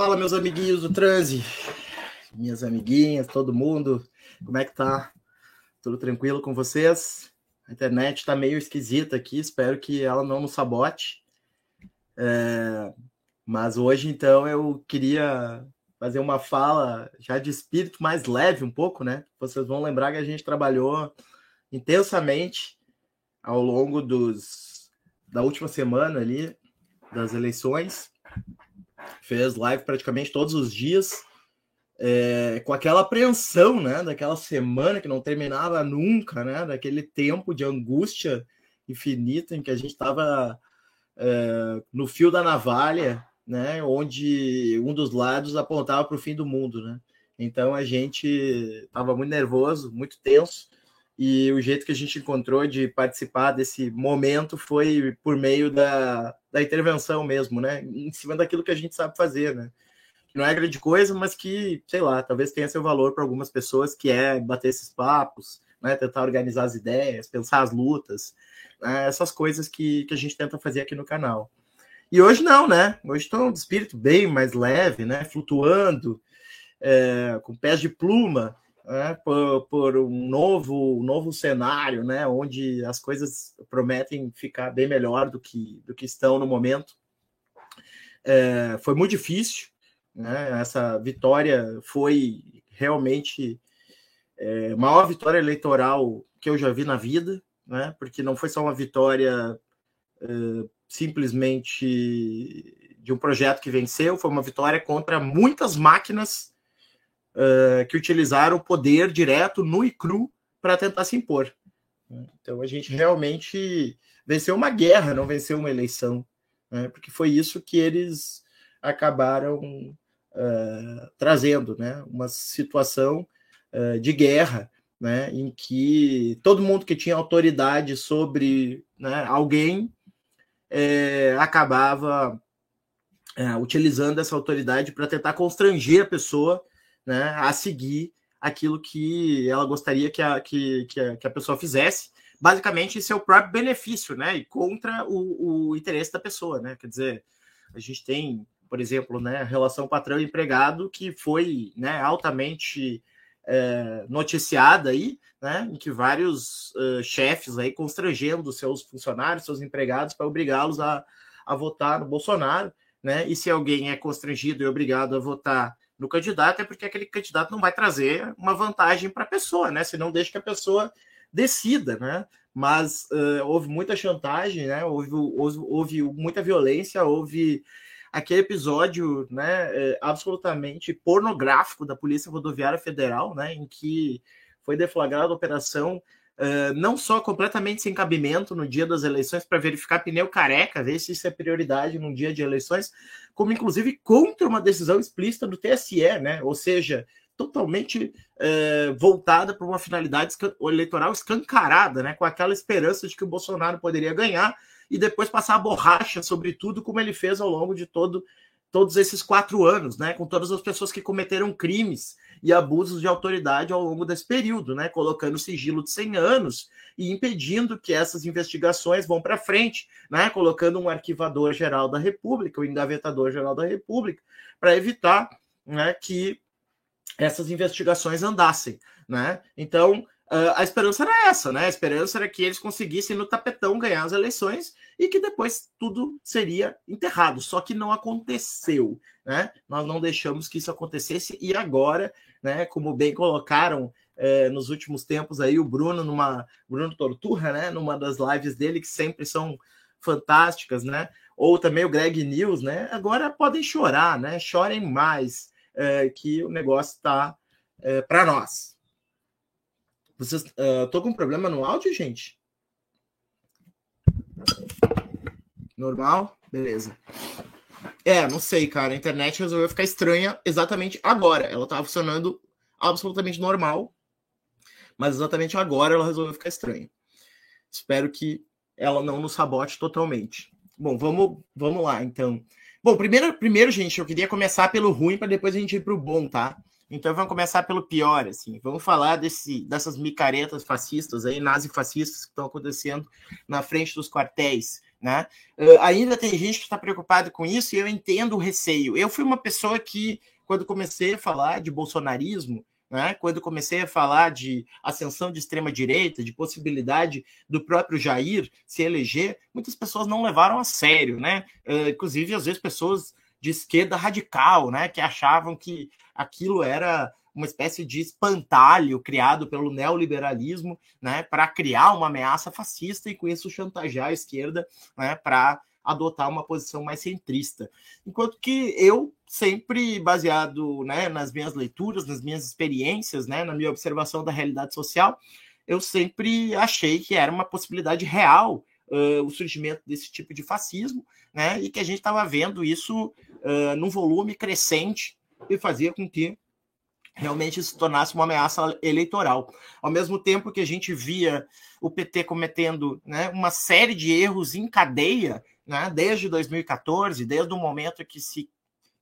Fala, meus amiguinhos do transe, minhas amiguinhas, todo mundo, como é que tá? Tudo tranquilo com vocês? A internet tá meio esquisita aqui, espero que ela não nos sabote. É... Mas hoje, então, eu queria fazer uma fala já de espírito mais leve um pouco, né? Vocês vão lembrar que a gente trabalhou intensamente ao longo dos da última semana ali das eleições fez live praticamente todos os dias, é, com aquela apreensão, né? Daquela semana que não terminava nunca, né? Daquele tempo de angústia infinita em que a gente estava é, no fio da navalha, né? Onde um dos lados apontava para o fim do mundo, né? Então a gente estava muito nervoso, muito tenso, e o jeito que a gente encontrou de participar desse momento foi por meio da, da intervenção mesmo, né? Em cima daquilo que a gente sabe fazer, né? Não é grande coisa, mas que, sei lá, talvez tenha seu valor para algumas pessoas, que é bater esses papos, né? tentar organizar as ideias, pensar as lutas, né? essas coisas que, que a gente tenta fazer aqui no canal. E hoje não, né? Hoje estou de espírito bem mais leve, né? Flutuando, é, com pés de pluma, né, por, por, um novo, novo cenário, né, onde as coisas prometem ficar bem melhor do que, do que estão no momento. É, foi muito difícil, né, essa vitória foi realmente é, maior vitória eleitoral que eu já vi na vida, né, porque não foi só uma vitória é, simplesmente de um projeto que venceu, foi uma vitória contra muitas máquinas uh, que utilizaram o poder direto, nu e cru, para tentar se impor. Então a gente realmente venceu uma guerra, não venceu uma eleição, né? porque foi isso que eles acabaram uh, trazendo, né? uma situação uh, de guerra, né? em que todo mundo que tinha autoridade sobre né, alguém é, acabava é, utilizando essa autoridade para tentar constranger a pessoa né, a seguir aquilo que ela gostaria que a, que, que a, que a pessoa fizesse, basicamente em seu próprio benefício, né, e contra o, o interesse da pessoa, né, quer dizer, a gente tem, por exemplo, né, a relação patrão-empregado que foi, né, altamente é, noticiada aí, né, em que vários uh, chefes aí constrangendo seus funcionários, seus empregados para obrigá-los a, a votar no Bolsonaro, né, e se alguém é constrangido e obrigado a votar no candidato é porque aquele candidato não vai trazer uma vantagem para a pessoa, né? Se não deixa que a pessoa decida, né? Mas uh, houve muita chantagem, né? Houve, houve, houve, muita violência, houve aquele episódio, né? Absolutamente pornográfico da Polícia Rodoviária Federal, né? Em que foi deflagrada a operação Uh, não só completamente sem cabimento no dia das eleições para verificar pneu careca, ver se isso é prioridade num dia de eleições, como inclusive contra uma decisão explícita do TSE, né? Ou seja, totalmente uh, voltada para uma finalidade eleitoral escancarada, né? Com aquela esperança de que o Bolsonaro poderia ganhar e depois passar a borracha sobre tudo, como ele fez ao longo de todo, todos esses quatro anos, né? Com todas as pessoas que cometeram crimes e abusos de autoridade ao longo desse período, né? Colocando sigilo de 100 anos e impedindo que essas investigações vão para frente, né? Colocando um arquivador geral da República, o engavetador geral da República, para evitar, né, que essas investigações andassem, né? Então, Uh, a esperança era essa, né? A esperança era que eles conseguissem no tapetão ganhar as eleições e que depois tudo seria enterrado. Só que não aconteceu, né? Nós não deixamos que isso acontecesse e agora, né? Como bem colocaram eh, nos últimos tempos aí o Bruno numa Bruno Torturra, né? Numa das lives dele que sempre são fantásticas, né? Ou também o Greg News, né? Agora podem chorar, né? Chorem mais, eh, que o negócio está eh, para nós. Vocês uh, tô com problema no áudio, gente? Normal? Beleza. É, não sei, cara. A internet resolveu ficar estranha exatamente agora. Ela tava funcionando absolutamente normal, mas exatamente agora ela resolveu ficar estranha. Espero que ela não nos sabote totalmente. Bom, vamos, vamos lá, então. Bom, primeiro, primeiro, gente, eu queria começar pelo ruim para depois a gente ir para o bom, tá? Então vamos começar pelo pior, assim. Vamos falar desse, dessas micaretas fascistas aí, nazifascistas que estão acontecendo na frente dos quartéis Né? Uh, ainda tem gente que está preocupada com isso e eu entendo o receio. Eu fui uma pessoa que, quando comecei a falar de bolsonarismo, né, quando comecei a falar de ascensão de extrema-direita, de possibilidade do próprio Jair se eleger, muitas pessoas não levaram a sério. Né? Uh, inclusive, às vezes, pessoas de esquerda radical, né, que achavam que aquilo era uma espécie de espantalho criado pelo neoliberalismo, né, para criar uma ameaça fascista e com isso chantagear a esquerda, né, para adotar uma posição mais centrista. Enquanto que eu sempre baseado, né, nas minhas leituras, nas minhas experiências, né, na minha observação da realidade social, eu sempre achei que era uma possibilidade real uh, o surgimento desse tipo de fascismo, né, e que a gente estava vendo isso uh, num volume crescente e fazia com que realmente se tornasse uma ameaça eleitoral. Ao mesmo tempo que a gente via o PT cometendo né, uma série de erros em cadeia, né, desde 2014, desde o momento que se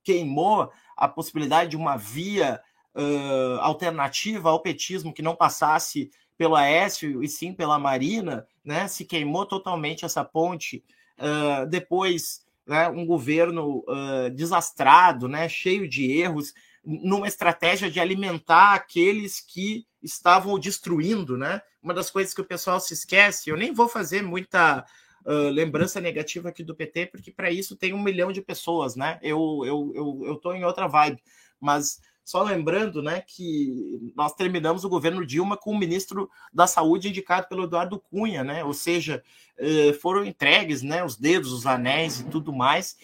queimou a possibilidade de uma via uh, alternativa ao petismo que não passasse pelo Aécio e sim pela Marina, né, se queimou totalmente essa ponte. Uh, depois, né, um governo uh, desastrado, né, cheio de erros, numa estratégia de alimentar aqueles que estavam destruindo, né? Uma das coisas que o pessoal se esquece, eu nem vou fazer muita uh, lembrança negativa aqui do PT, porque para isso tem um milhão de pessoas, né? Eu, eu, eu, eu tô em outra vibe, mas só lembrando, né, que nós terminamos o governo Dilma com o ministro da Saúde indicado pelo Eduardo Cunha, né? Ou seja, eh, foram entregues, né, os dedos, os anéis e tudo mais,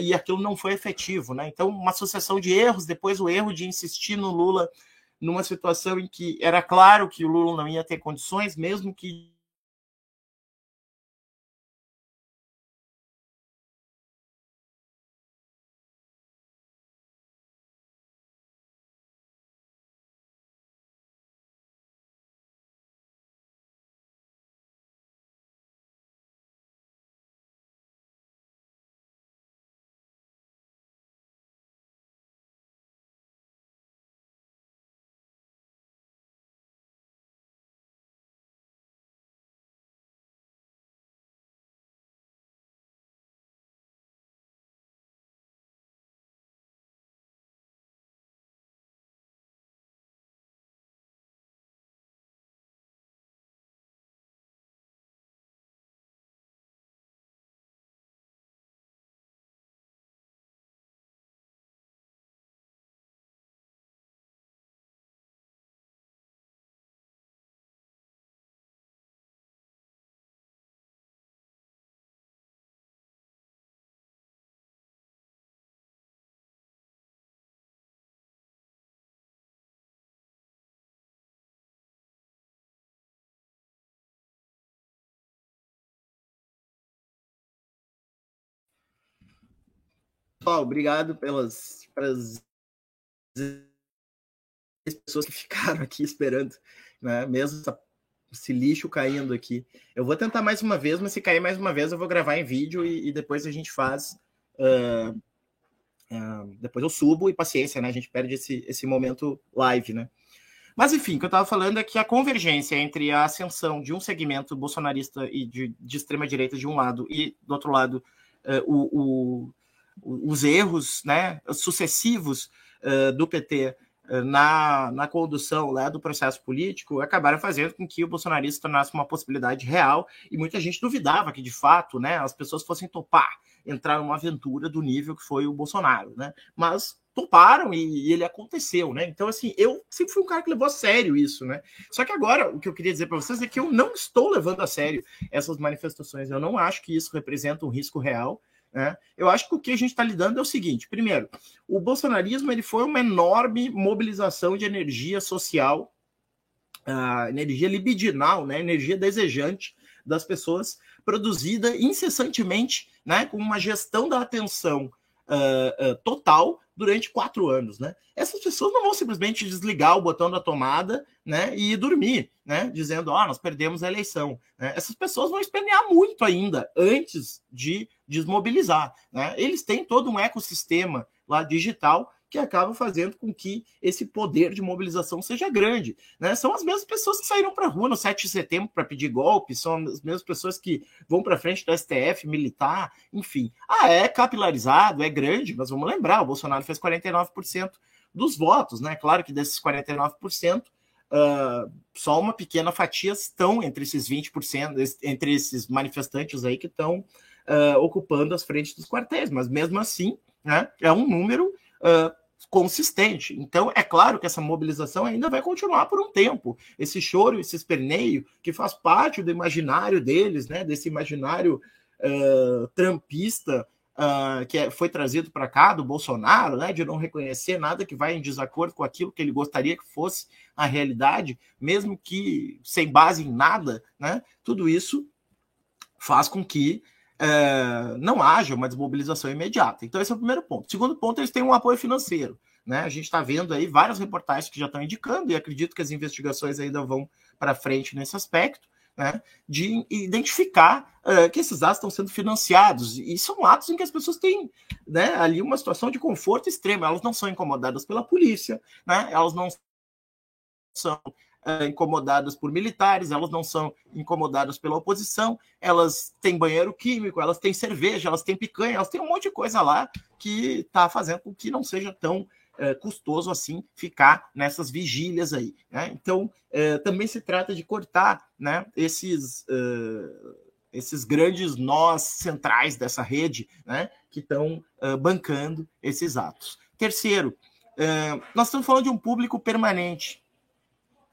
e aquilo não foi efetivo, né? Então, uma sucessão de erros, depois o erro de insistir no Lula numa situação em que era claro que o Lula não ia ter condições, mesmo que Pessoal, obrigado pelas, pelas pessoas que ficaram aqui esperando, né? Mesmo esse lixo caindo aqui. Eu vou tentar mais uma vez, mas se cair mais uma vez, eu vou gravar em vídeo e, e depois a gente faz. Uh, uh, depois eu subo e paciência, né? A gente perde esse, esse momento live, né? Mas enfim, o que eu estava falando é que a convergência entre a ascensão de um segmento bolsonarista e de, de extrema direita de um lado e do outro lado uh, o, o os erros né, sucessivos uh, do PT uh, na, na condução do processo político acabaram fazendo com que o bolsonarismo se tornasse uma possibilidade real e muita gente duvidava que, de fato, né, as pessoas fossem topar entrar numa aventura do nível que foi o Bolsonaro, né? Mas toparam e, e, ele aconteceu, né? Então, assim, eu sempre fui um cara que levou a sério isso, né? Só que agora, o que eu queria dizer para vocês é que eu não estou levando a sério essas manifestações. Eu não acho que isso representa um risco real. Né? Eu acho que o que a gente está lidando é o seguinte: primeiro, o bolsonarismo ele foi uma enorme mobilização de energia social, uh, energia libidinal, né? energia desejante das pessoas, produzida incessantemente, né? com uma gestão da atenção uh, uh, total durante quatro anos, né? Essas pessoas não vão simplesmente desligar o botão da tomada, né, e dormir, né, dizendo, ah, nós perdemos a eleição. Né? Essas pessoas vão espernear muito ainda antes de desmobilizar, né? Eles têm todo um ecossistema lá digital que acaba fazendo com que esse poder de mobilização seja grande. Né? São as mesmas pessoas que saíram para a rua no 7 de setembro para pedir golpe, são as mesmas pessoas que vão para frente do STF, militar, enfim. Ah, é capilarizado, é grande, mas vamos lembrar, o Bolsonaro fez 49% dos votos, né? Claro que desses 49%, uh, só uma pequena fatia estão entre esses 20%, entre esses manifestantes aí que estão uh, ocupando as frentes dos quartéis, mas mesmo assim, né, é um número uh, consistente. Então, é claro que essa mobilização ainda vai continuar por um tempo. Esse choro, esse esperneio, que faz parte do imaginário deles, né, desse imaginário uh, trampista uh, que é, foi trazido para cá do Bolsonaro, né, de não reconhecer nada que vai em desacordo com aquilo que ele gostaria que fosse a realidade, mesmo que sem base em nada, né, tudo isso faz com que uh, não haja uma desmobilização imediata. Então, esse é o primeiro ponto. Segundo ponto, eles têm um apoio financeiro. Né? A gente está vendo aí várias reportagens que já estão indicando, e acredito que as investigações ainda vão para frente nesse aspecto, né, de identificar uh, que esses atos estão sendo financiados. E são atos em que as pessoas têm né, ali uma situação de conforto extremo. Elas não são incomodadas pela polícia, né, elas não são uh, incomodadas por militares, elas não são incomodadas pela oposição, elas têm banheiro químico, elas têm cerveja, elas têm picanha, elas têm um monte de coisa lá que está fazendo com que não seja tão é, custoso assim ficar nessas vigílias aí. Né? Então, é, também se trata de cortar né, esses, uh, esses grandes nós centrais dessa rede né, que estão bancando esses atos. Terceiro, nós estamos falando de um público permanente.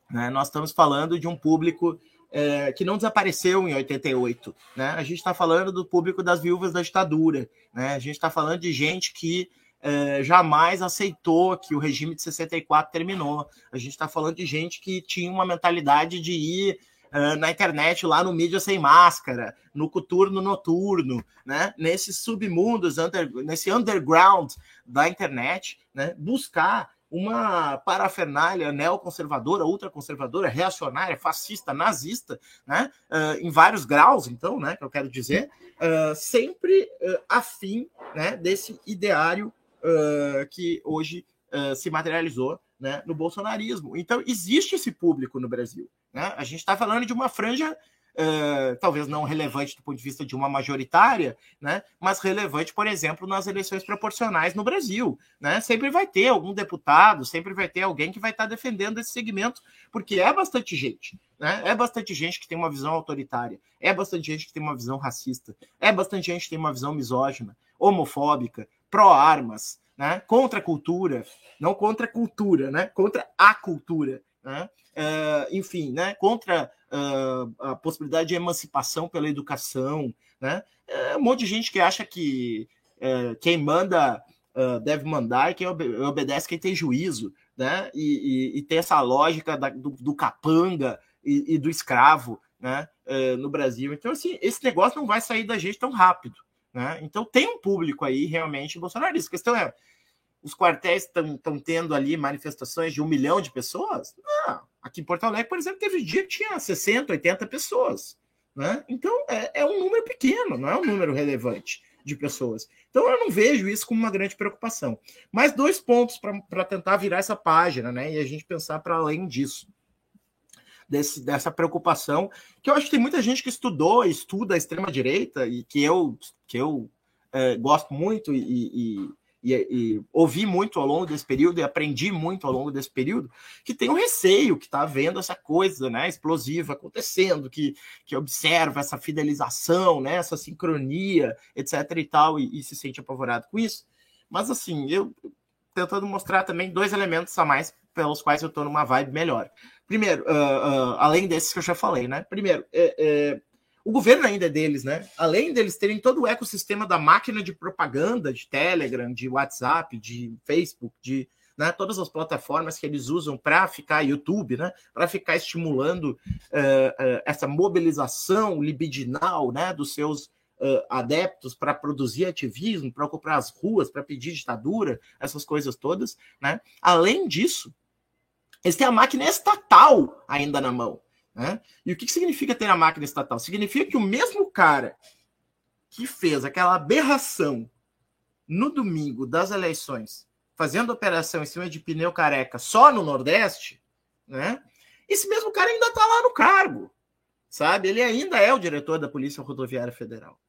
Né? Nós estamos falando de um público é, que não desapareceu em 88. Né? A gente está falando do público das viúvas da ditadura. Né? A gente está falando de gente que é, jamais aceitou que o regime de 64 terminou. A gente está falando de gente que tinha uma mentalidade de ir é, na internet, lá no mídia sem máscara, no coturno noturno, né? nesses submundos, under, nesse underground da internet, né? buscar uma parafernália neoconservadora, ultraconservadora, reacionária, fascista, nazista, né? Uh, em vários graus, então, né? Que eu quero dizer, uh, sempre uh, afim né, desse ideário que hoje se materializou né, no bolsonarismo. Então, existe esse público no Brasil. Né? A gente está falando de uma franja, uh, talvez não relevante do ponto de vista de uma majoritária, né, mas relevante, por exemplo, nas eleições proporcionais no Brasil. Né? Sempre vai ter algum deputado, sempre vai ter alguém que vai estar defendendo esse segmento, porque é bastante gente. Né? É bastante gente que tem uma visão autoritária, é bastante gente que tem uma visão racista, é bastante gente que tem uma visão misógina, homofóbica, pró-armas, né? contra a cultura, não contra a cultura, né? contra a cultura. Né? Uh, enfim, né? contra uh, a possibilidade de emancipação pela educação. Né? É um monte de gente que acha que uh, quem manda deve mandar e quem obedece quem tem juízo. Né? E, e, e tem essa lógica da, do, do, capanga e, e, do escravo né? no Brasil. Então, assim, esse negócio não vai sair da gente tão rápido. Né? Então tem um público aí realmente bolsonarista. A questão é, os quartéis estão tendo ali manifestações de um milhão de pessoas? Não. Aqui em Porto Alegre, por exemplo, teve dia que tinha 60, 80 pessoas. Né? Então é, é um número pequeno, não é um número relevante de pessoas. Então eu não vejo isso como uma grande preocupação. Mais dois pontos para tentar virar essa página, né? E a gente pensar para além disso desse, dessa preocupação, que eu acho que tem muita gente que estudou, estuda a extrema-direita, e que eu, que eu é, gosto muito e, e, e, e, ouvi muito ao longo desse período e aprendi muito ao longo desse período, que tem um receio, que está vendo essa coisa né, explosiva acontecendo, que, que observa essa fidelização, né, essa sincronia, etc. e tal, e, e se sente apavorado com isso. Mas assim, eu tentando mostrar também dois elementos a mais pelos quais eu estou numa vibe melhor. Primeiro, uh, uh, além desses que eu já falei, né? Primeiro, é, é, o governo ainda é deles, né? Além deles terem todo o ecossistema da máquina de propaganda, de Telegram, de WhatsApp, de Facebook, de né, todas as plataformas que eles usam para ficar YouTube, né? Para ficar estimulando uh, essa mobilização libidinal, né? Dos seus adeptos para produzir ativismo, para ocupar as ruas, para pedir ditadura, essas coisas todas, né? Além disso, eles têm a máquina estatal ainda na mão. Né? E o que significa ter a máquina estatal? Significa que o mesmo cara que fez aquela aberração no domingo das eleições fazendo operação em cima de pneu careca só no Nordeste, né? Esse mesmo cara ainda está lá no cargo, sabe? Ele ainda é o diretor da Polícia Rodoviária Federal,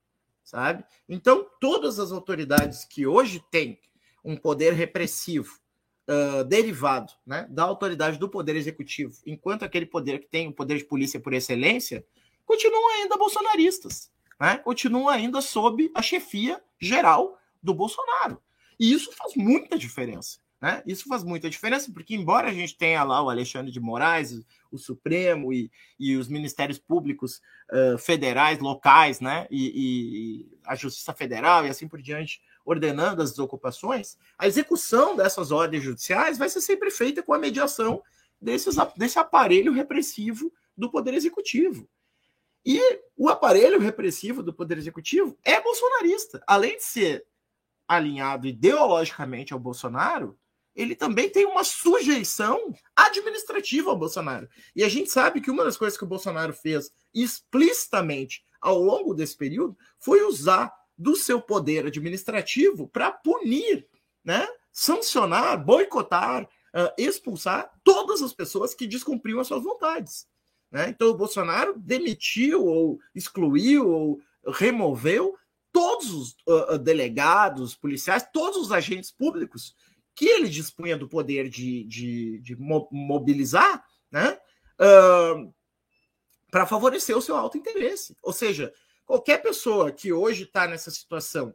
sabe? Então, todas as autoridades que hoje têm um poder repressivo uh, derivado né, da autoridade do Poder Executivo, enquanto aquele poder que tem o poder de polícia por excelência, continuam ainda bolsonaristas, né? continuam ainda sob a chefia geral do Bolsonaro. E isso faz muita diferença. Né? Isso faz muita diferença, porque, embora a gente tenha lá o Alexandre de Moraes, o Supremo e, e os ministérios públicos uh, federais, locais, né? E, e, a Justiça Federal e assim por diante, ordenando as desocupações, a execução dessas ordens judiciais vai ser sempre feita com a mediação desses, desse aparelho repressivo do Poder Executivo. E o aparelho repressivo do Poder Executivo é bolsonarista. Além de ser alinhado ideologicamente ao Bolsonaro, ele também tem uma sujeição administrativa ao Bolsonaro. E a gente sabe que uma das coisas que o Bolsonaro fez explicitamente ao longo desse período foi usar do seu poder administrativo para punir, né, sancionar, boicotar, uh, expulsar todas as pessoas que descumpriam as suas vontades. Né? Então, o Bolsonaro demitiu, ou excluiu, ou removeu todos os uh, delegados, policiais, todos os agentes públicos que ele dispunha do poder de, de, de mobilizar né? Uh, para favorecer o seu alto interesse. Ou seja, Qualquer pessoa que hoje está nessa situação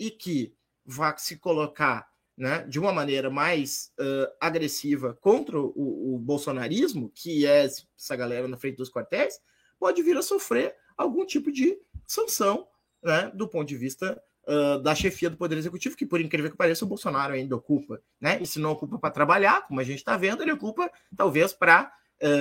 e que vá se colocar né, de uma maneira mais uh, agressiva contra o, o, bolsonarismo, que é essa galera na frente dos quartéis, pode vir a sofrer algum tipo de sanção né, do ponto de vista uh, da chefia do Poder Executivo, que, por incrível que pareça, o Bolsonaro ainda ocupa. Né? E se não ocupa para trabalhar, como a gente está vendo, ele ocupa talvez para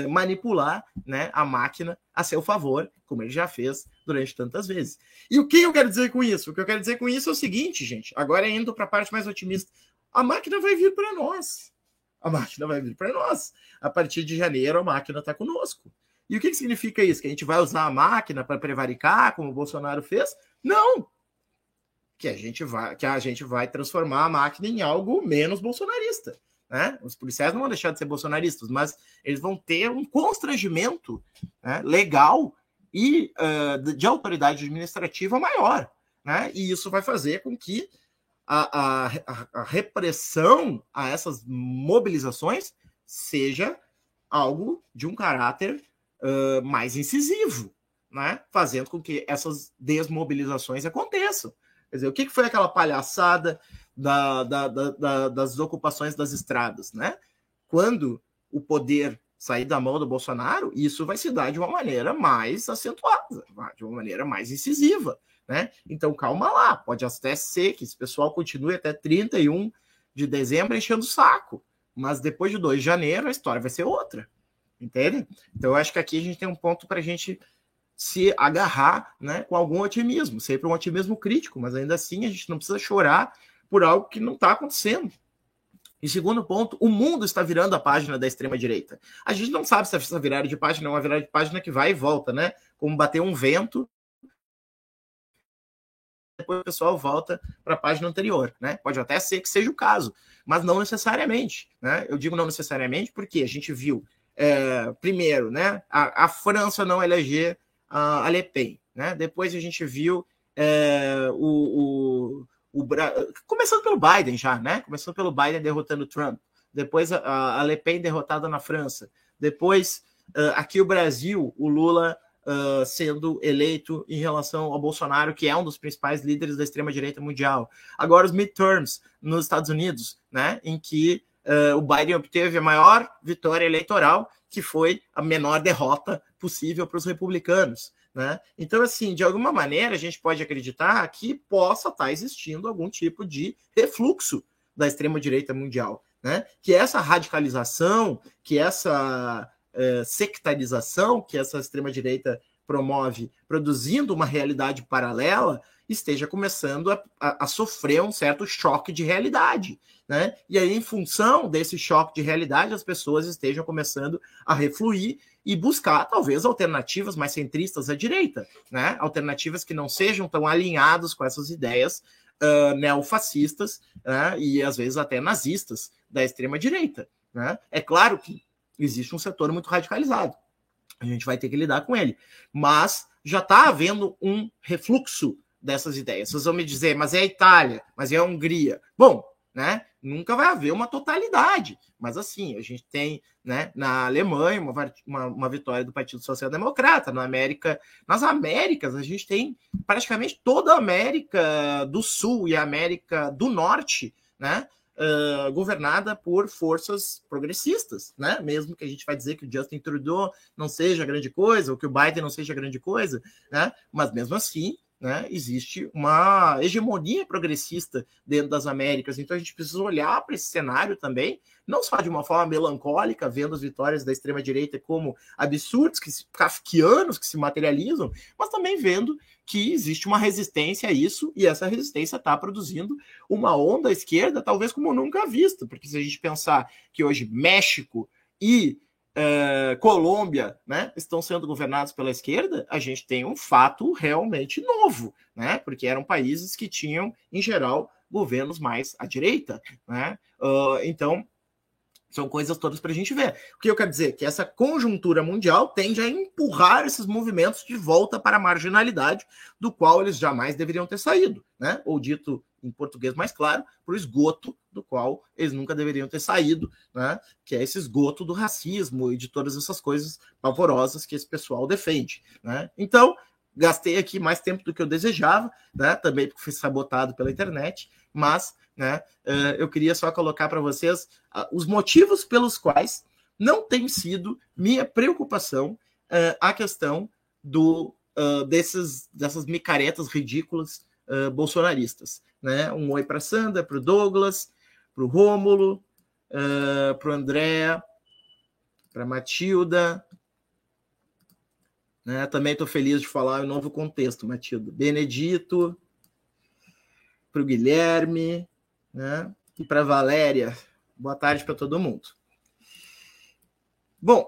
manipular né, a máquina a seu favor, como ele já fez durante tantas vezes. E o que eu quero dizer com isso? O que eu quero dizer com isso é o seguinte, gente. Agora indo para a parte mais otimista, a máquina vai vir para nós. A máquina vai vir para nós. A partir de janeiro, a máquina está conosco. E o que, que significa isso? Que a gente vai usar a máquina para prevaricar, como o Bolsonaro fez? Não! Que a gente vai, que a gente vai transformar a máquina em algo menos bolsonarista. Né? Os policiais não vão deixar de ser bolsonaristas, mas eles vão ter um constrangimento né, legal e uh, de autoridade administrativa maior. Né? E isso vai fazer com que a, a, a repressão a essas mobilizações seja algo de um caráter uh, mais incisivo, né? fazendo com que essas desmobilizações aconteçam. Quer dizer, o que foi aquela palhaçada da, da, da, das ocupações das estradas, né? Quando o poder sair da mão do Bolsonaro, isso vai se dar de uma maneira mais acentuada, de uma maneira mais incisiva, né? Então, calma lá, pode até ser que esse pessoal continue até 31 de dezembro enchendo o saco, mas depois de 2 de janeiro a história vai ser outra, entende? Então, eu acho que aqui a gente tem um ponto para a gente se agarrar né, com algum otimismo, sempre um otimismo crítico, mas ainda assim a gente não precisa chorar por algo que não está acontecendo. E segundo ponto, o mundo está virando a página da extrema-direita. A gente não sabe se essa virada de página é uma virada de página que vai e volta, né? Como bater um vento, depois o pessoal volta para a página anterior, né? Pode até ser que seja o caso, mas não necessariamente, né? Eu digo não necessariamente porque a gente viu, é, primeiro, né? A, a, França não eleger a, a Le Pen, né? Depois a gente viu é, o, o o começando pelo Biden já, né? Começando pelo Biden derrotando Trump, depois a, a Le Pen derrotada na França, depois uh, aqui o Brasil, o Lula uh, sendo eleito em relação ao Bolsonaro, que é um dos principais líderes da extrema direita mundial. Agora os midterms nos Estados Unidos, né? Em que uh, o Biden obteve a maior vitória eleitoral, que foi a menor derrota possível para os republicanos. Né? Então, assim, de alguma maneira, a gente pode acreditar que possa estar tá existindo algum tipo de refluxo da extrema-direita mundial. Né? Que essa radicalização, que essa é, sectarização que essa extrema-direita promove, produzindo uma realidade paralela, esteja começando a, a, a, sofrer um certo choque de realidade. Né? E aí, em função desse choque de realidade, as pessoas estejam começando a refluir e buscar, talvez, alternativas mais centristas à direita, né? Alternativas que não sejam tão alinhadas com essas ideias uh, neofascistas né, e às vezes até nazistas da extrema-direita. Né? É claro que existe um setor muito radicalizado. A gente vai ter que lidar com ele. Mas já está havendo um refluxo dessas ideias. Vocês vão me dizer, mas é a Itália, mas é a Hungria. Bom, né? Nunca vai haver uma totalidade. Mas assim, a gente tem né, na Alemanha uma, uma, uma, vitória do Partido Social Democrata, na América, nas Américas, a gente tem praticamente toda a América do Sul e a América do Norte, né? Uh, governada por forças progressistas, né? Mesmo que a gente vai dizer que o Justin Trudeau não seja grande coisa, ou que o Biden não seja grande coisa, né? Mas mesmo assim, né, existe uma hegemonia progressista dentro das Américas. Então a gente precisa olhar para esse cenário também, não só de uma forma melancólica, vendo as vitórias da extrema-direita como absurdos, que kafkianos que se materializam, mas também vendo que existe uma resistência a isso, e essa resistência está produzindo uma onda esquerda, talvez como nunca vista, porque se a gente pensar que hoje México e é, Colômbia, né, estão sendo governados pela esquerda, a gente tem um fato realmente novo, né, porque eram países que tinham, em geral, governos mais à direita, né, uh, então são coisas todas para a gente ver. O que eu quero dizer? Que essa conjuntura mundial tende a empurrar esses movimentos de volta para a marginalidade, do qual eles jamais deveriam ter saído, né? Ou dito em português mais claro, para o esgoto do qual eles nunca deveriam ter saído, né? Que é esse esgoto do racismo e de todas essas coisas pavorosas que esse pessoal defende, né? Então, gastei aqui mais tempo do que eu desejava, né? Também porque fui sabotado pela internet, mas né? Uh, eu queria só colocar para vocês uh, os motivos pelos quais não tem sido minha preocupação uh, a questão do, desses, dessas micaretas ridículas bolsonaristas. Né? Um oi para Sandra, para o Douglas, para o Rômulo, para o André, para Matilda. Né? Também estou feliz de falar em novo contexto, Matilda. Benedito, para o Guilherme, né? E para Valéria, boa tarde para todo mundo. Bom,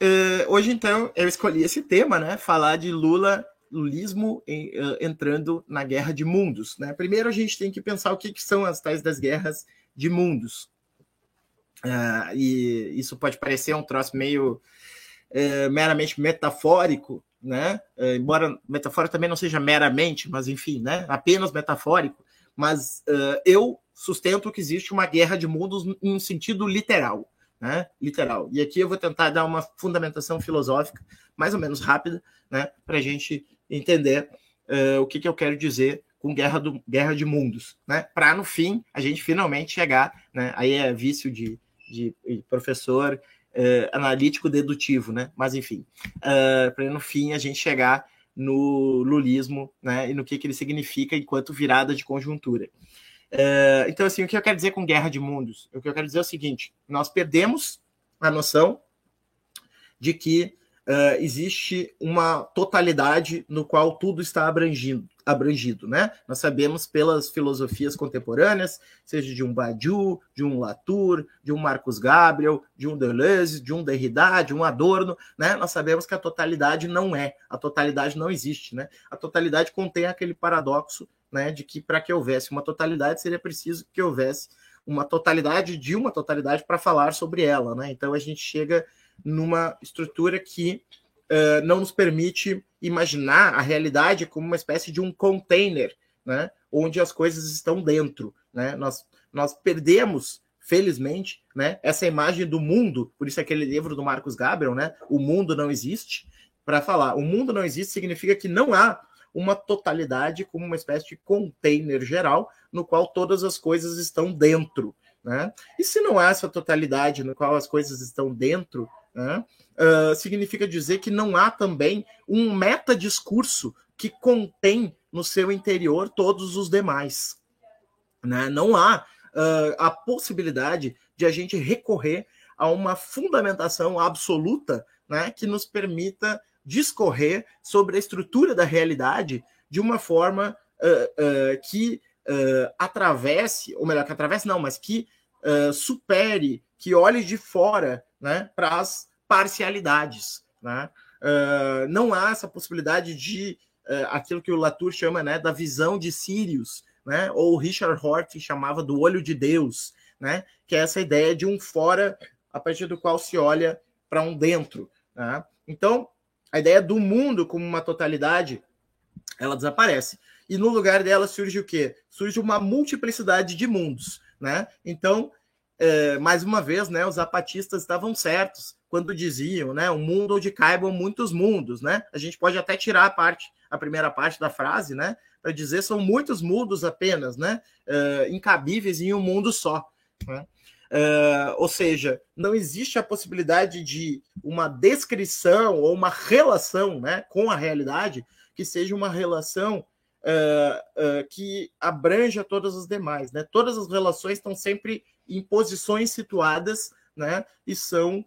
uh, hoje então eu escolhi esse tema, né? Falar de Lula, lulismo uh, entrando na guerra de mundos. Né? Primeiro a gente tem que pensar o que, são as tais das guerras de mundos. Uh, e isso pode parecer um troço meio meramente metafórico, né? embora metafórico também não seja meramente, mas enfim, né? apenas metafórico. Mas eu sustento que existe uma guerra de mundos em sentido literal. Né? Literal. E aqui eu vou tentar dar uma fundamentação filosófica mais ou menos rápida, né? Para a gente entender uh, o que, que eu quero dizer com guerra, do, guerra de mundos, né? Para no fim a gente finalmente chegar, né? Aí é vício de, de professor uh, analítico dedutivo, né? Mas enfim, uh, para no fim a gente chegar no lulismo, né? E no que, que ele significa enquanto virada de conjuntura. É, então, assim, o que eu quero dizer com guerra de mundos? O que eu quero dizer é o seguinte: nós perdemos a noção de que uh, existe uma totalidade no qual tudo está abrangido, abrangido, né? Nós sabemos pelas filosofias contemporâneas, seja de um Badiou, de um Latour, de um Marcos Gabriel, de um Deleuze, de um Derrida, de um Adorno, né? Nós sabemos que a totalidade não é, a totalidade não existe, né? A totalidade contém aquele paradoxo né, de que para que houvesse uma totalidade seria preciso que houvesse uma totalidade de uma totalidade para falar sobre ela, né? Então a gente chega numa estrutura que uh, não nos permite imaginar a realidade como uma espécie de um container, né? Onde as coisas estão dentro, né? Nós, nós perdemos, felizmente, né? Essa imagem do mundo, por isso aquele livro do Marcos Gabriel, né? O mundo não existe. Para falar, o mundo não existe significa que não há uma totalidade como uma espécie de container geral no qual todas as coisas estão dentro. Né? E se não há essa totalidade no qual as coisas estão dentro, né, uh, significa dizer que não há também um metadiscurso que contém no seu interior todos os demais. Né? Não há uh, a possibilidade de a gente recorrer a uma fundamentação absoluta né, que nos permita discorrer sobre a estrutura da realidade de uma forma uh, uh, que uh, atravesse, ou melhor, que atravesse não, mas que supere, que olhe de fora né, para as parcialidades. Né? não há essa possibilidade de aquilo que o Latour chama né, da visão de Sirius, né? Ou Richard Hort chamava do olho de Deus, né? Que é essa ideia de um fora a partir do qual se olha para um dentro. Né? Então, a ideia do mundo como uma totalidade, ela desaparece. E no lugar dela surge o quê? Surge uma multiplicidade de mundos, né? Então, é, mais uma vez, né, os zapatistas estavam certos quando diziam, né, um mundo onde caibam muitos mundos, né? A gente pode até tirar a parte, a primeira parte da frase, né, para dizer são muitos mundos apenas, né, uh, incabíveis em um mundo só. Né? Uh, ou seja, não existe a possibilidade de uma descrição ou uma relação né, com a realidade que seja uma relação uh, uh, que abranja todas as demais. Né? Todas as relações estão sempre em posições situadas né, e são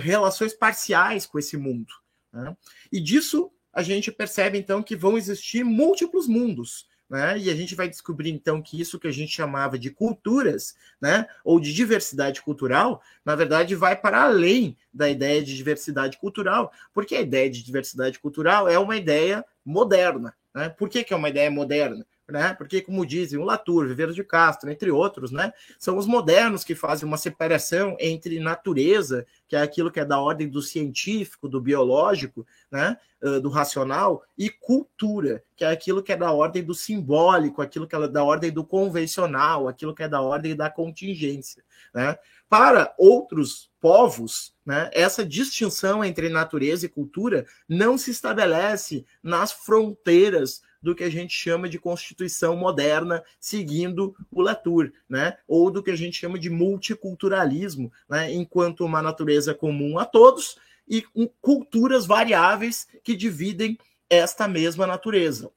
relações parciais com esse mundo. Né? E disso a gente percebe então que vão existir múltiplos mundos. Né? E a gente vai descobrir então que isso que a gente chamava de culturas, né, ou de diversidade cultural, na verdade vai para além da ideia de diversidade cultural, porque a ideia de diversidade cultural é uma ideia moderna. Né? Por que, que é uma ideia moderna? Né? Porque, como dizem o Latour, Viveiros de Castro, entre outros, né? São os modernos que fazem uma separação entre natureza, que é aquilo que é da ordem do científico, do biológico, né? do racional, e cultura, que é aquilo que é da ordem do simbólico, aquilo que é da ordem do convencional, aquilo que é da ordem da contingência, né? Para outros povos, né, essa distinção entre natureza e cultura não se estabelece nas fronteiras do que a gente chama de constituição moderna, seguindo o Latour, né? ou do que a gente chama de multiculturalismo, né? enquanto uma natureza comum a todos e culturas variáveis que dividem esta mesma natureza.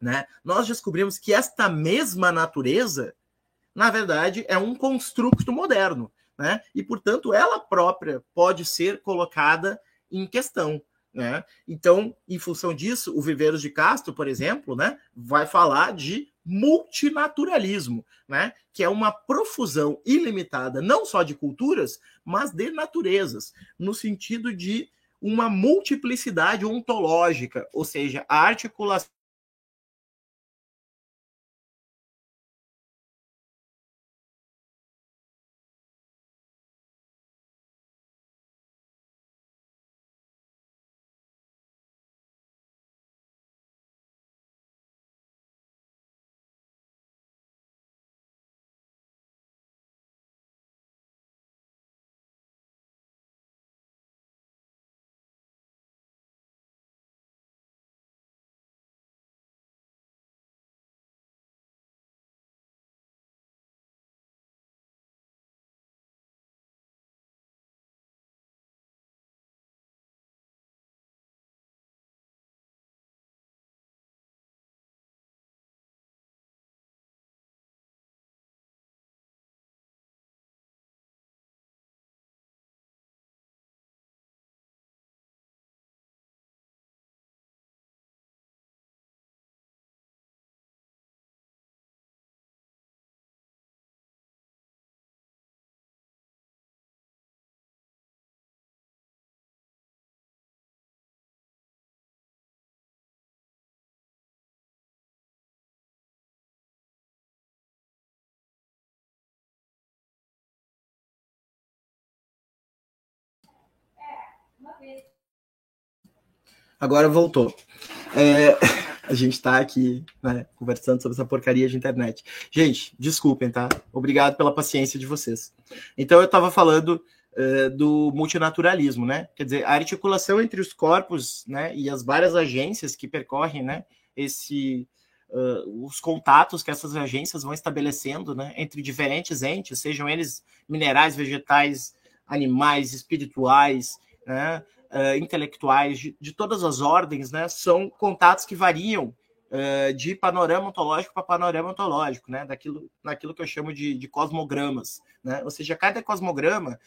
Né? Nós descobrimos que esta mesma natureza, na verdade, é um construto moderno, né? e, portanto, ela própria pode ser colocada em questão. Né? Então, em função disso, o Viveiros de Castro, por exemplo, né, vai falar de multinaturalismo, né, que é uma profusão ilimitada não só de culturas, mas de naturezas, no sentido de uma multiplicidade ontológica, ou seja, a articulação Agora voltou. É, a gente está aqui né, conversando sobre essa porcaria de internet. Gente, desculpem, tá? Obrigado pela paciência de vocês. Então, eu estava falando uh, do multinaturalismo, né? Quer dizer, a articulação entre os corpos né, e as várias agências que percorrem né, esse, uh, os contatos que essas agências vão estabelecendo né, entre diferentes entes, sejam eles minerais, vegetais, animais, espirituais, né, uh, intelectuais de, de, todas as ordens, né, são contatos que variam uh, de panorama ontológico para panorama ontológico, né, daquilo, naquilo que eu chamo de, de cosmogramas. Né? Ou seja, cada cosmograma,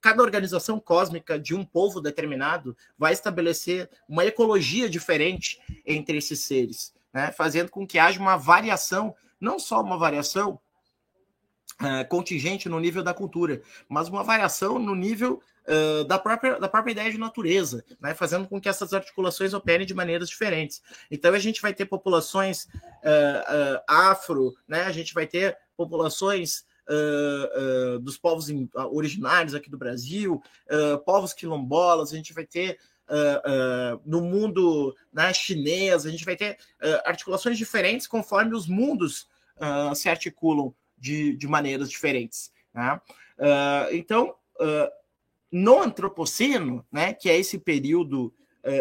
cada organização cósmica de um povo determinado vai estabelecer uma ecologia diferente entre esses seres, né? fazendo com que haja uma variação, não só uma variação uh, contingente no nível da cultura, mas uma variação no nível uh, da, própria, da própria ideia de natureza, né? fazendo com que essas articulações operem de maneiras diferentes. Então a gente vai ter populações afro, né? a gente vai ter populações Uh, uh, dos povos originários aqui do Brasil, uh, povos quilombolas, a gente vai ter uh, uh, no mundo né, chinês, a gente vai ter uh, articulações diferentes conforme os mundos se articulam de, de maneiras diferentes. Né? então, no antropoceno, né, que é esse período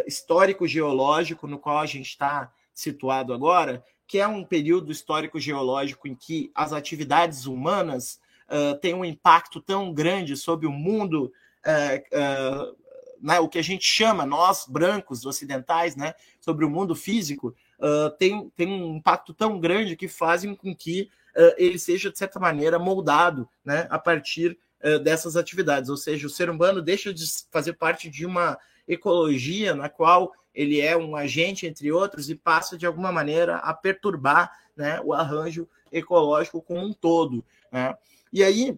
histórico-geológico no qual a gente está situado agora, que é um período histórico-geológico em que as atividades humanas uh, têm um impacto tão grande sobre o mundo uh, uh, né, o que a gente chama, nós brancos ocidentais, né, sobre o mundo físico, uh, tem, tem um impacto tão grande que fazem com que uh, ele seja, de certa maneira, moldado né, a partir uh, dessas atividades. Ou seja, o ser humano deixa de fazer parte de uma ecologia na qual ele é um agente, entre outros, e passa, de alguma maneira, a perturbar né, o arranjo ecológico como um todo. Né? E aí,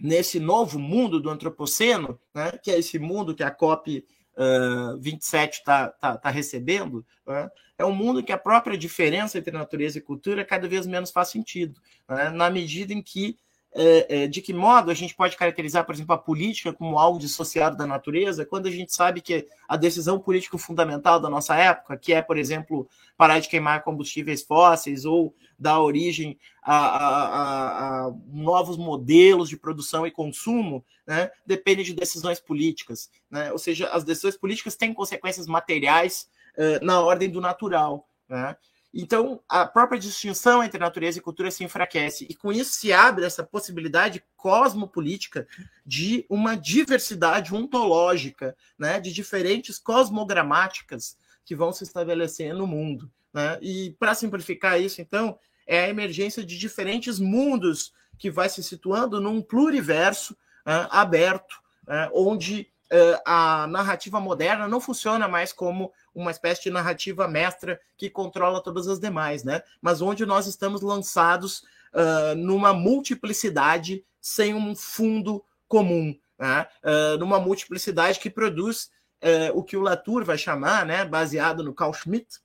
nesse novo mundo do antropoceno, né, que é esse mundo que a COP uh, 27 está tá, tá recebendo, né, é um mundo que a própria diferença entre natureza e cultura cada vez menos faz sentido, né, na medida em que é, é, de que modo a gente pode caracterizar, por exemplo, a política como algo dissociado da natureza, quando a gente sabe que a decisão política fundamental da nossa época, que é, por exemplo, parar de queimar combustíveis fósseis ou dar origem a, a, a, a novos modelos de produção e consumo, né, depende de decisões políticas. Né? Ou seja, as decisões políticas têm consequências materiais uh, na ordem do natural. Né? Então, a própria distinção entre natureza e cultura se enfraquece, e com isso se abre essa possibilidade cosmopolítica de uma diversidade ontológica, né, de diferentes cosmogramáticas que vão se estabelecer no mundo. Né? E, para simplificar isso, então, é a emergência de diferentes mundos que vai se situando num pluriverso uh, aberto, uh, onde uh, a narrativa moderna não funciona mais como uma espécie de narrativa mestra que controla todas as demais, né? Mas onde nós estamos lançados uh, numa multiplicidade sem um fundo comum, né? uh, numa multiplicidade que produz uh, o que o Latour vai chamar, né, baseado no Carl Schmitt,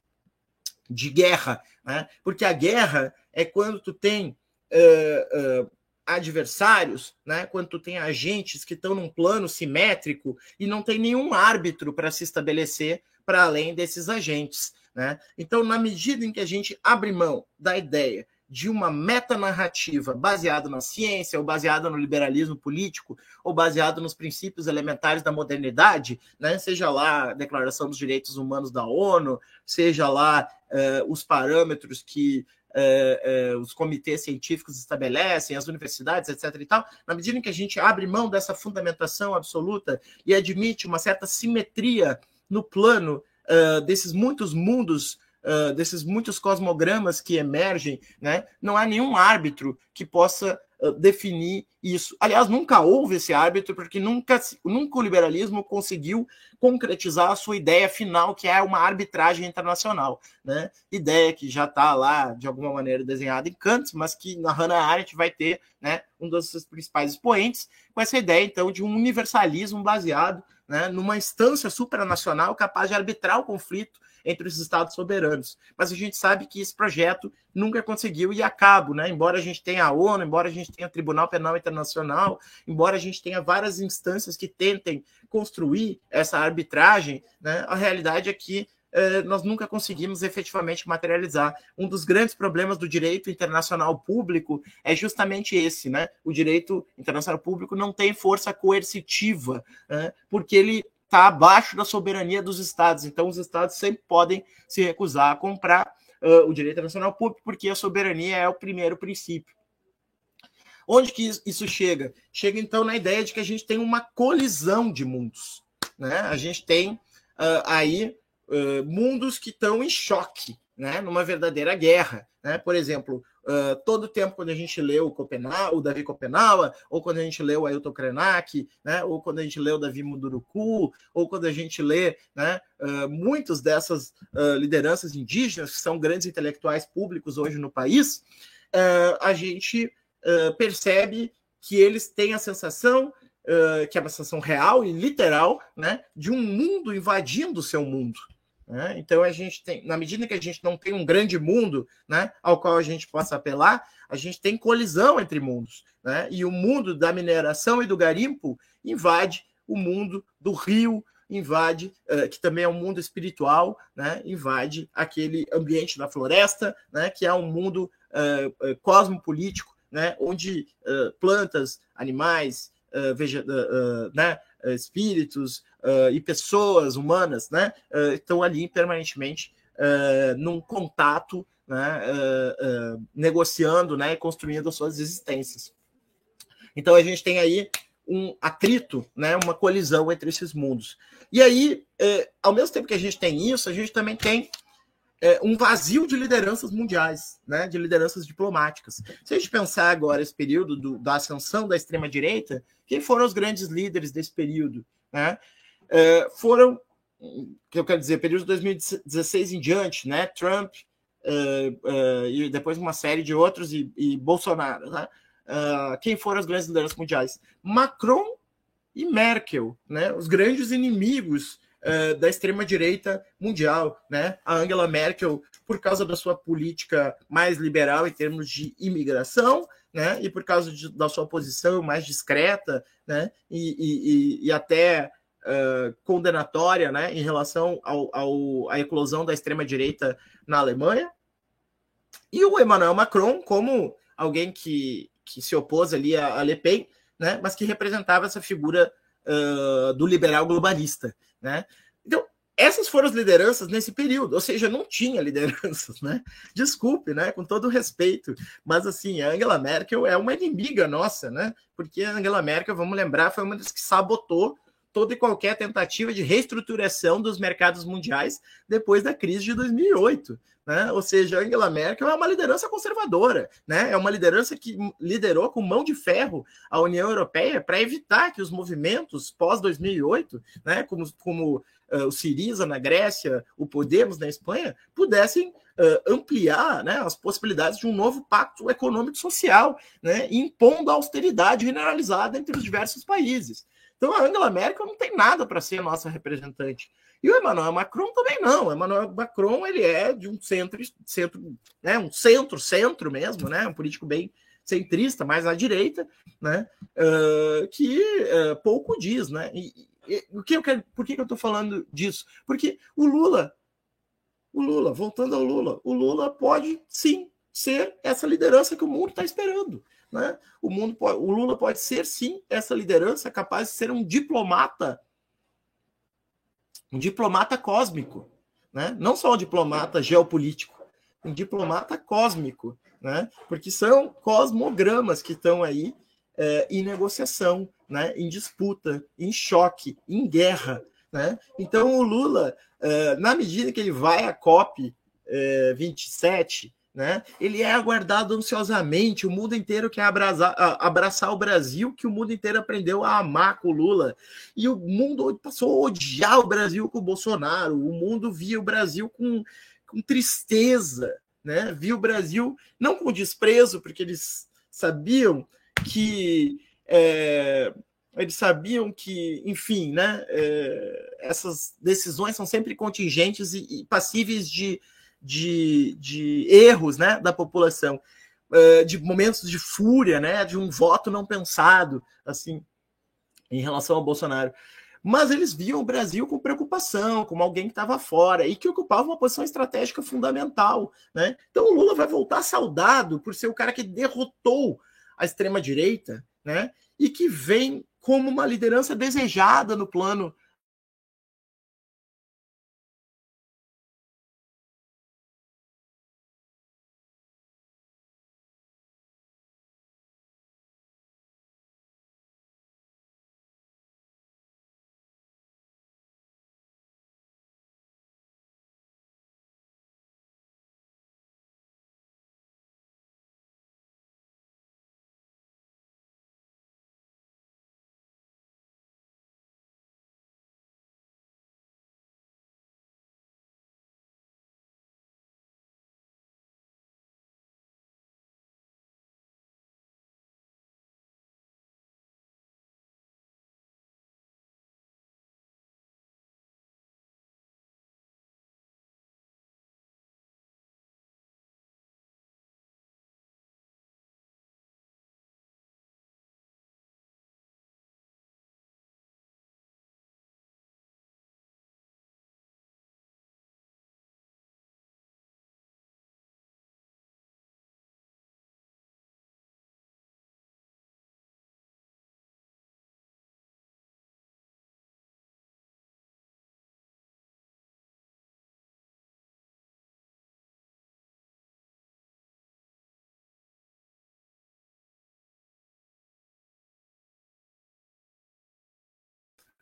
de guerra, né? Porque a guerra é quando tu tem adversários, né? Quando tu tem agentes que estão num plano simétrico e não tem nenhum árbitro para se estabelecer para além desses agentes. Né? Então, na medida em que a gente abre mão da ideia de uma metanarrativa baseada na ciência, ou baseada no liberalismo político, ou baseada nos princípios elementares da modernidade, né? seja lá a Declaração dos Direitos Humanos da ONU, seja lá uh, os parâmetros que uh, uh, os comitês científicos estabelecem, as universidades, etc. e tal, na medida em que a gente abre mão dessa fundamentação absoluta e admite uma certa simetria no plano uh, desses muitos mundos, uh, desses muitos cosmogramas que emergem, né? não há nenhum árbitro que possa uh, definir isso. Aliás, nunca houve esse árbitro, porque nunca, nunca o liberalismo conseguiu concretizar a sua ideia final, que é uma arbitragem internacional. Né? Ideia que já está lá, de alguma maneira, desenhada em Kant, mas que na Hannah Arendt vai ter né, um dos seus principais expoentes, com essa ideia, então, de um universalismo baseado né, numa instância supranacional capaz de arbitrar o conflito entre os estados soberanos. Mas a gente sabe que esse projeto nunca conseguiu ir a cabo, né? Embora a gente tenha a ONU, embora a gente tenha o Tribunal Penal Internacional, embora a gente tenha várias instâncias que tentem construir essa arbitragem, né? A realidade é que nós nunca conseguimos efetivamente materializar. Um dos grandes problemas do direito internacional público é justamente esse, né? O direito internacional público não tem força coercitiva, né? porque ele está abaixo da soberania dos estados. Então, os estados sempre podem se recusar a comprar uh, o direito internacional público, porque a soberania é o primeiro princípio. Onde que isso chega? Chega então na ideia de que a gente tem uma colisão de mundos. Né? A gente tem uh, aí uh, mundos que estão em choque, né, numa verdadeira guerra. Né? Por exemplo, uh, todo tempo quando a gente lê o, o Davi Copenaua, ou quando a gente lê o Ailton Krenak, né, ou quando a gente lê o Davi Muduruku, ou quando a gente lê né, uh, muitas dessas lideranças indígenas, que são grandes intelectuais públicos hoje no país, a gente uh, percebe que eles têm a sensação, uh, que é uma sensação real e literal, né, de um mundo invadindo o seu mundo. Né? Então a gente tem, na medida que a gente não tem um grande mundo, né, ao qual a gente possa apelar, a gente tem colisão entre mundos, né? E o mundo da mineração e do garimpo invade o mundo do rio, invade, uh, que também é um mundo espiritual, né? Invade aquele ambiente da floresta, né? Que é um mundo uh, uh, cosmopolítico, né? Onde plantas, animais, né? Espíritos e pessoas humanas, né? estão ali permanentemente num contato, né? negociando, né? Construindo as suas existências. Então a gente tem aí um atrito, né, uma colisão entre esses mundos. E aí, ao mesmo tempo que a gente tem isso, a gente também tem é, um vazio de lideranças mundiais, né, de lideranças diplomáticas. Se a gente pensar agora esse período do, da ascensão da extrema direita, quem foram os grandes líderes desse período? Né? É, foram, que eu quero dizer, período de 2016 em diante, né, Trump é, é, e depois uma série de outros e, e Bolsonaro, né? Uh, quem foram as grandes lideranças mundiais? Macron e Merkel, né? Os grandes inimigos uh, da extrema-direita mundial, né? A Angela Merkel, por causa da sua política mais liberal em termos de imigração, né? E por causa de, da sua posição mais discreta, né? E, e, e até uh, condenatória, né? Em relação ao, ao, à eclosão da extrema-direita na Alemanha. E o Emmanuel Macron, como alguém que que se opôs ali a, a Le Pen, né, mas que representava essa figura do liberal globalista. Né? Então, essas foram as lideranças nesse período, ou seja, não tinha lideranças, né? Desculpe, né? Com todo respeito, mas assim, a Angela Merkel é uma inimiga nossa, né? Porque a Angela Merkel, vamos lembrar, foi uma das que sabotou toda e qualquer tentativa de reestruturação dos mercados mundiais depois da crise de 2008. Né? Ou seja, Angela Merkel é uma liderança conservadora, né? é uma liderança que liderou com mão de ferro a União Europeia para evitar que os movimentos pós-2008, né? como, como uh, o Siriza na Grécia, o Podemos na Espanha, pudessem uh, ampliar né, as possibilidades de um novo pacto econômico-social, né? impondo a austeridade generalizada entre os diversos países. Então a Angela Merkel não tem nada para ser nossa representante. E o Emmanuel Macron também não. O Emmanuel Macron ele é de um centro, centro, né, um centro-centro mesmo, né, um político bem centrista, mais à direita, né, uh, que uh, pouco diz, né. E, e, o que eu quero, por que eu estou falando disso? Porque o Lula, o Lula, voltando ao Lula, o Lula pode sim ser essa liderança que o mundo está esperando. Né? O, mundo pode, o Lula pode ser, sim, essa liderança capaz de ser um diplomata, um diplomata cósmico, né? não só um diplomata geopolítico, um diplomata cósmico, né? porque são cosmogramas que estão aí é, em negociação, né? em disputa, em choque, em guerra. Né? Então, o Lula, é, na medida que ele vai à COP é, 27, né? Ele é aguardado ansiosamente. O mundo inteiro quer abraçar, abraçar, o Brasil, que o mundo inteiro aprendeu a amar com o Lula. E o mundo passou a odiar o Brasil com o Bolsonaro. O mundo via o Brasil com, com tristeza, né? Via o Brasil não com desprezo, porque eles sabiam que é, eles sabiam que, enfim, né? É, essas decisões são sempre contingentes e, e passíveis de de, de erros né, da população, uh, de momentos de fúria, né, de um voto não pensado, assim, em relação ao Bolsonaro. Mas eles viam o Brasil com preocupação, como alguém que estava fora e que ocupava uma posição estratégica fundamental. Né? Então o Lula vai voltar saudado por ser o cara que derrotou a extrema-direita né? e que vem como uma liderança desejada no plano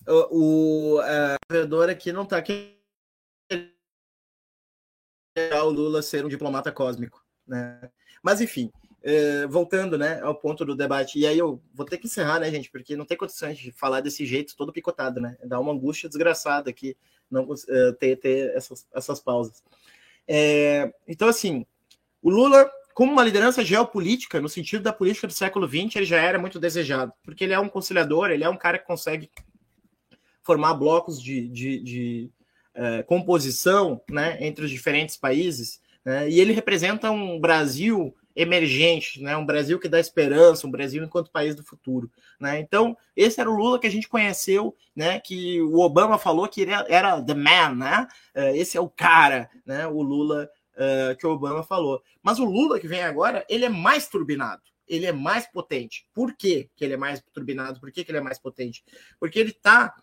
o, o vereador aqui não está aqui o Lula ser um diplomata cósmico, né? Mas enfim, é, voltando, né, ao ponto do debate. E aí eu vou ter que encerrar, né, gente, porque não tem condições de falar desse jeito todo picotado, né? Dá uma angústia desgraçada aqui não é, ter, ter essas, essas pausas. É, então, assim, o Lula, como uma liderança geopolítica, no sentido da política do século XX, ele já era muito desejado, porque ele é um conciliador, ele é um cara que consegue formar blocos de, de, de é, composição né, entre os diferentes países, né, e ele representa um Brasil emergente, né? Um Brasil que dá esperança, um Brasil enquanto país do futuro, né? Então, esse era o Lula que a gente conheceu, né? Que o Obama falou que era, era the man, né? Uh, esse é o cara, né? O Lula uh, que o Obama falou. Mas o Lula que vem agora, ele é mais turbinado, ele é mais potente. Por que ele é mais turbinado? Por que, que ele é mais potente? Porque ele está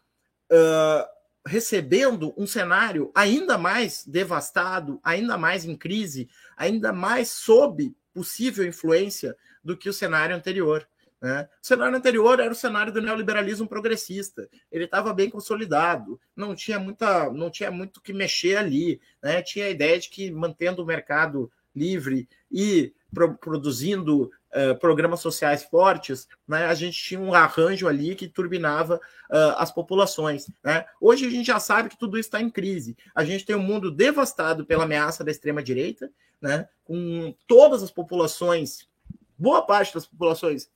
recebendo um cenário ainda mais devastado, ainda mais em crise, ainda mais sob possível influência do que o cenário anterior. Né? O cenário anterior era o cenário do neoliberalismo progressista. Ele estava bem consolidado, não tinha muita, não tinha muito que mexer ali. Né? Tinha a ideia de que mantendo o mercado livre e pro, produzindo uh, programas sociais fortes, né, a gente tinha um arranjo ali que turbinava uh, as populações. Né? Hoje a gente já sabe que tudo isso está em crise. A gente tem um mundo devastado pela ameaça da extrema-direita, né, com todas as populações, boa parte das populações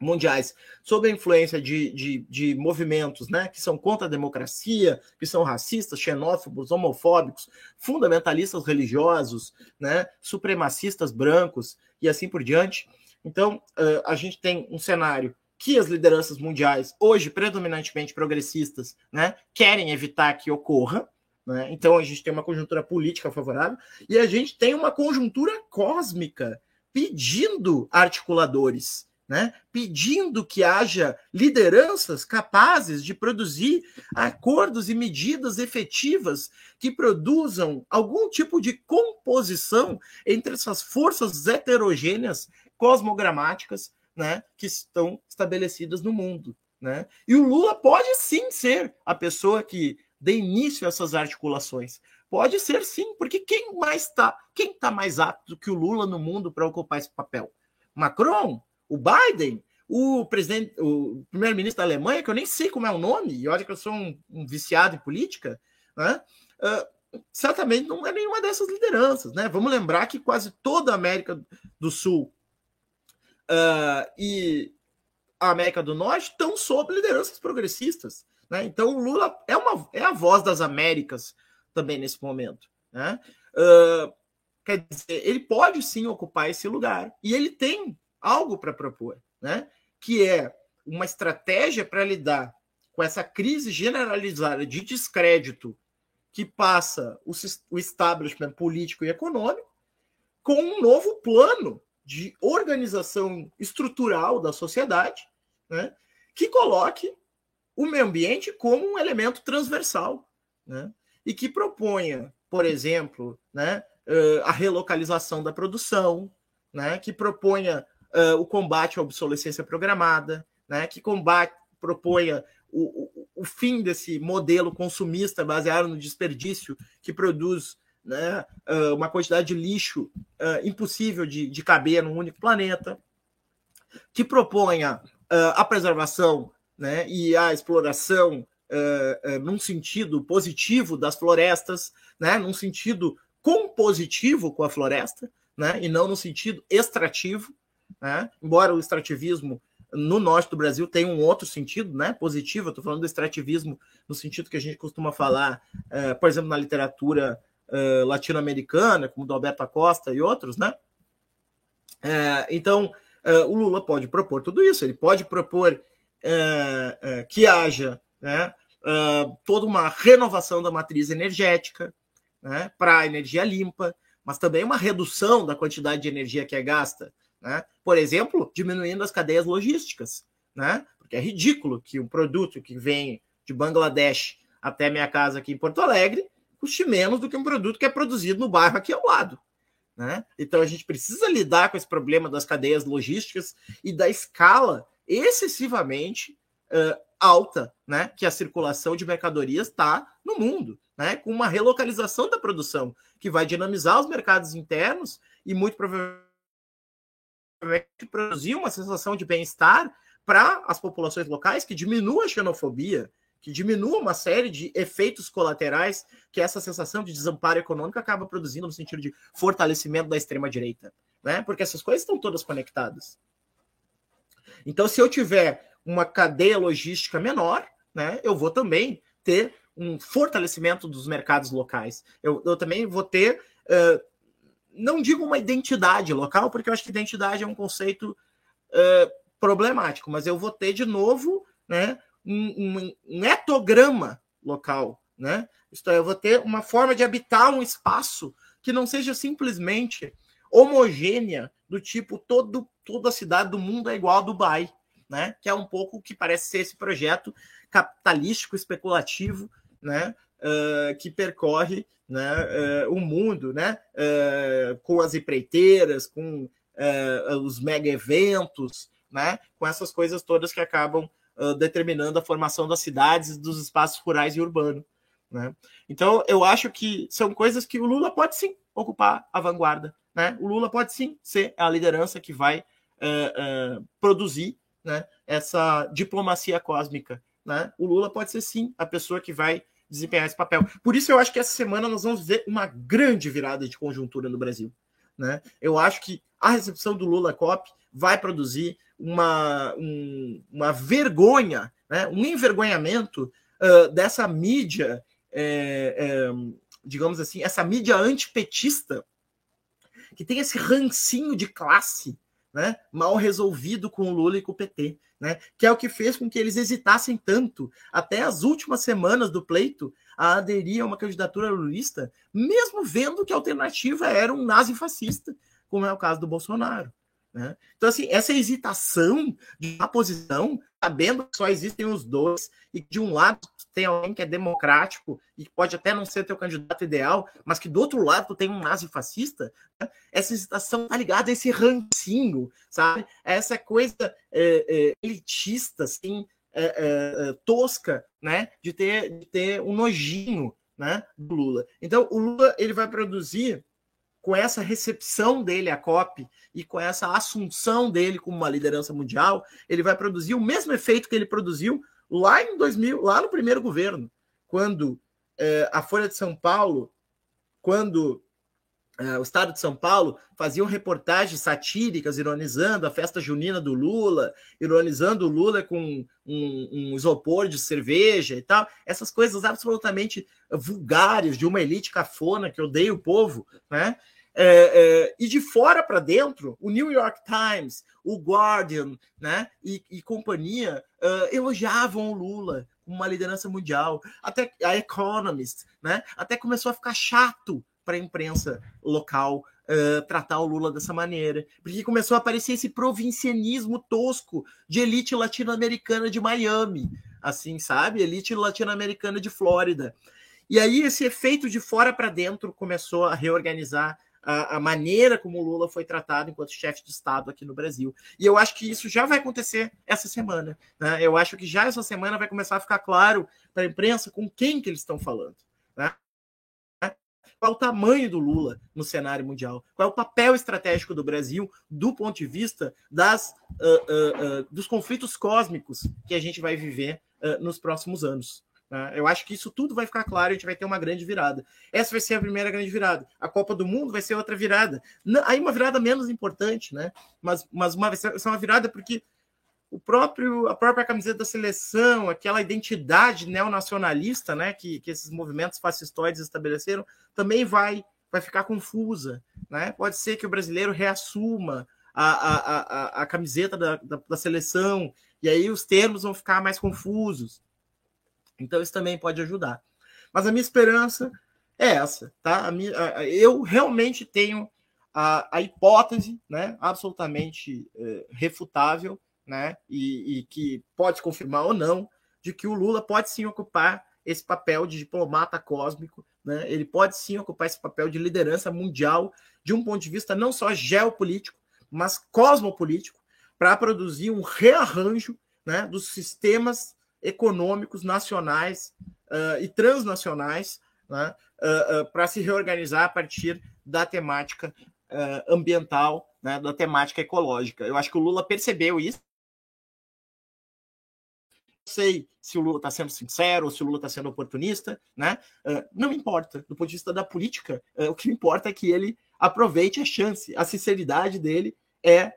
mundiais, sob a influência de, de, de, movimentos né, que são contra a democracia, que são racistas, xenófobos, homofóbicos, fundamentalistas religiosos, né, supremacistas brancos e assim por diante. Então, a gente tem um cenário que as lideranças mundiais, hoje predominantemente progressistas, né, querem evitar que ocorra, né? Então a gente tem uma conjuntura política favorável e a gente tem uma conjuntura cósmica pedindo articuladores, né? pedindo que haja lideranças capazes de produzir acordos e medidas efetivas que produzam algum tipo de composição entre essas forças heterogêneas cosmogramáticas né? que estão estabelecidas no mundo. Né? E o Lula pode sim ser a pessoa que dê início a essas articulações. Pode ser sim, porque quem mais está, quem está mais apto que o Lula no mundo para ocupar esse papel? Macron, o Biden, o presidente, o primeiro-ministro da Alemanha, que eu nem sei como é o nome, e olha que eu sou um, um viciado em política, né? Uh, certamente não é nenhuma dessas lideranças, né? Vamos lembrar que quase toda a América do Sul uh, e a América do Norte estão sob lideranças progressistas. Né? Então, o Lula é, uma, é a voz das Américas também nesse momento. Né? Uh, quer dizer, ele pode sim ocupar esse lugar e ele tem algo para propor, né? que é uma estratégia para lidar com essa crise generalizada de descrédito que passa o, o establishment político e econômico com um novo plano de organização estrutural da sociedade, né, que coloque o meio ambiente como um elemento transversal, né? e que proponha, por exemplo, né, a relocalização da produção, né, que proponha uh, o combate à obsolescência programada, né, que combate, proponha o, o, o, fim desse modelo consumista baseado no desperdício que produz né, uh, uma quantidade de lixo uh, impossível de, de caber num único planeta, que proponha a preservação né, e a exploração uh, uh, num sentido positivo das florestas, né, num sentido compositivo com a floresta, né, e não no sentido extrativo, né, embora o extrativismo no norte do Brasil tenha um outro sentido, né, positivo. Estou falando do extrativismo no sentido que a gente costuma falar, uh, por exemplo, na literatura latino-americana, como do Alberto Acosta e outros, né? então, o Lula pode propor tudo isso. Ele pode propor é, é, que haja né, toda uma renovação da matriz energética né, para energia limpa, mas também uma redução da quantidade de energia que é gasta. Né? Por exemplo, diminuindo as cadeias logísticas, né? porque é ridículo que um produto que vem de Bangladesh até minha casa aqui em Porto Alegre custe menos do que um produto que é produzido no bairro aqui ao lado. Né? Então a gente precisa lidar com esse problema das cadeias logísticas e da escala excessivamente uh, alta, né? Que a circulação de mercadorias está no mundo, né? Com uma relocalização da produção que vai dinamizar os mercados internos e muito provavelmente produzir uma sensação de bem-estar para as populações locais, que diminua a xenofobia, que diminua uma série de efeitos colaterais que essa sensação de desamparo econômico acaba produzindo no sentido de fortalecimento da extrema-direita, né? Porque essas coisas estão todas conectadas. Então, se eu tiver uma cadeia logística menor, né, eu vou também ter um fortalecimento dos mercados locais. Eu, eu também vou ter, uh, não digo uma identidade local, porque eu acho que identidade é um conceito uh, problemático, mas eu vou ter de novo né, um, um, etograma local. Né? Isto é, eu vou ter uma forma de habitar um espaço que não seja simplesmente homogênea, do tipo todo, toda a cidade do mundo é igual a Dubai, né? que é um pouco o que parece ser esse projeto capitalístico, especulativo, né? Uh, que percorre né, uh, o mundo né? Uh, com as empreiteiras, com os mega eventos, né? com essas coisas todas que acabam uh, determinando a formação das cidades, dos espaços rurais e urbanos. Né? Então, eu acho que são coisas que o Lula pode sim ocupar a vanguarda. Né? O Lula pode sim ser a liderança que vai uh, uh, produzir né, essa diplomacia cósmica. Né? O Lula pode ser sim a pessoa que vai desempenhar esse papel. Por isso, eu acho que essa semana nós vamos ver uma grande virada de conjuntura no Brasil. Né? Eu acho que a recepção do Lula COP vai produzir uma, um, uma vergonha, né, um envergonhamento uh, dessa mídia, é, é, digamos assim, essa mídia antipetista, que tem esse rancinho de classe né, mal resolvido com o Lula e com o PT, né, que é o que fez com que eles hesitassem tanto, até as últimas semanas do pleito, a aderir a uma candidatura lulista, mesmo vendo que a alternativa era um nazi-fascista, como é o caso do Bolsonaro. Né? Então, assim, essa hesitação de uma posição, sabendo que só existem os dois, e de um lado tem alguém que é democrático e pode até não ser teu candidato ideal, mas que do outro lado tem um nazi fascista, né? essa hesitação tá ligada a esse rancinho, sabe? Essa coisa é, é, elitista, assim, é, tosca, né? De ter, de ter um nojinho, né? Do Lula. Então, o Lula ele vai produzir com essa recepção dele à COP e com essa assunção dele como uma liderança mundial, ele vai produzir o mesmo efeito que ele produziu lá em 2000, lá no primeiro governo, quando é, a Folha de São Paulo, quando é, o Estado de São Paulo faziam reportagens satíricas ironizando a festa junina do Lula, ironizando o Lula com um, um isopor de cerveja e tal, essas coisas absolutamente vulgares de uma elite cafona que odeia o povo, né? É, é, e de fora para dentro, o New York Times, o Guardian né, e, e companhia elogiavam o Lula como uma liderança mundial. Até a Economist né, até começou a ficar chato para a imprensa local uh, tratar o Lula dessa maneira, porque começou a aparecer esse provincianismo tosco de elite latino-americana de Miami, assim, sabe? Elite latino-americana de Flórida. E aí esse efeito de fora para dentro começou a reorganizar a, a, maneira como o Lula foi tratado enquanto chefe de Estado aqui no Brasil. E eu acho que isso já vai acontecer essa semana. Né? Eu acho que já essa semana vai começar a ficar claro para a imprensa com quem que eles estão falando. Né? Qual o tamanho do Lula no cenário mundial? Qual é o papel estratégico do Brasil do ponto de vista das, uh, uh, uh, dos conflitos cósmicos que a gente vai viver nos próximos anos? Né? Eu acho que isso tudo vai ficar claro e a gente vai ter uma grande virada. Essa vai ser a primeira grande virada. A Copa do Mundo vai ser outra virada. Aí uma virada menos importante, né? Mas, mas uma, vai ser uma virada porque o próprio a própria camiseta da seleção, aquela identidade neonacionalista, né, que, que esses movimentos fascistoides estabeleceram, também vai vai ficar confusa, né? Pode ser que o brasileiro reassuma a, a, a, a camiseta da, da, da seleção e aí os termos vão ficar mais confusos. Então, isso também pode ajudar. Mas a minha esperança é essa, tá? A minha, a, eu realmente tenho a, a hipótese, né, absolutamente é, refutável, né, e, e, que pode confirmar ou não, de que o Lula pode sim ocupar esse papel de diplomata cósmico, né? Ele pode sim ocupar esse papel de liderança mundial, de um ponto de vista não só geopolítico, mas cosmopolítico, para produzir um rearranjo né, dos sistemas econômicos nacionais uh, e transnacionais né, uh, uh, para se reorganizar a partir da temática ambiental, né, da temática ecológica. Eu acho que o Lula percebeu isso. Não sei se o Lula está sendo sincero ou se o Lula está sendo oportunista, né? não importa. Do ponto de vista da política, o que importa é que ele aproveite a chance. A sinceridade dele é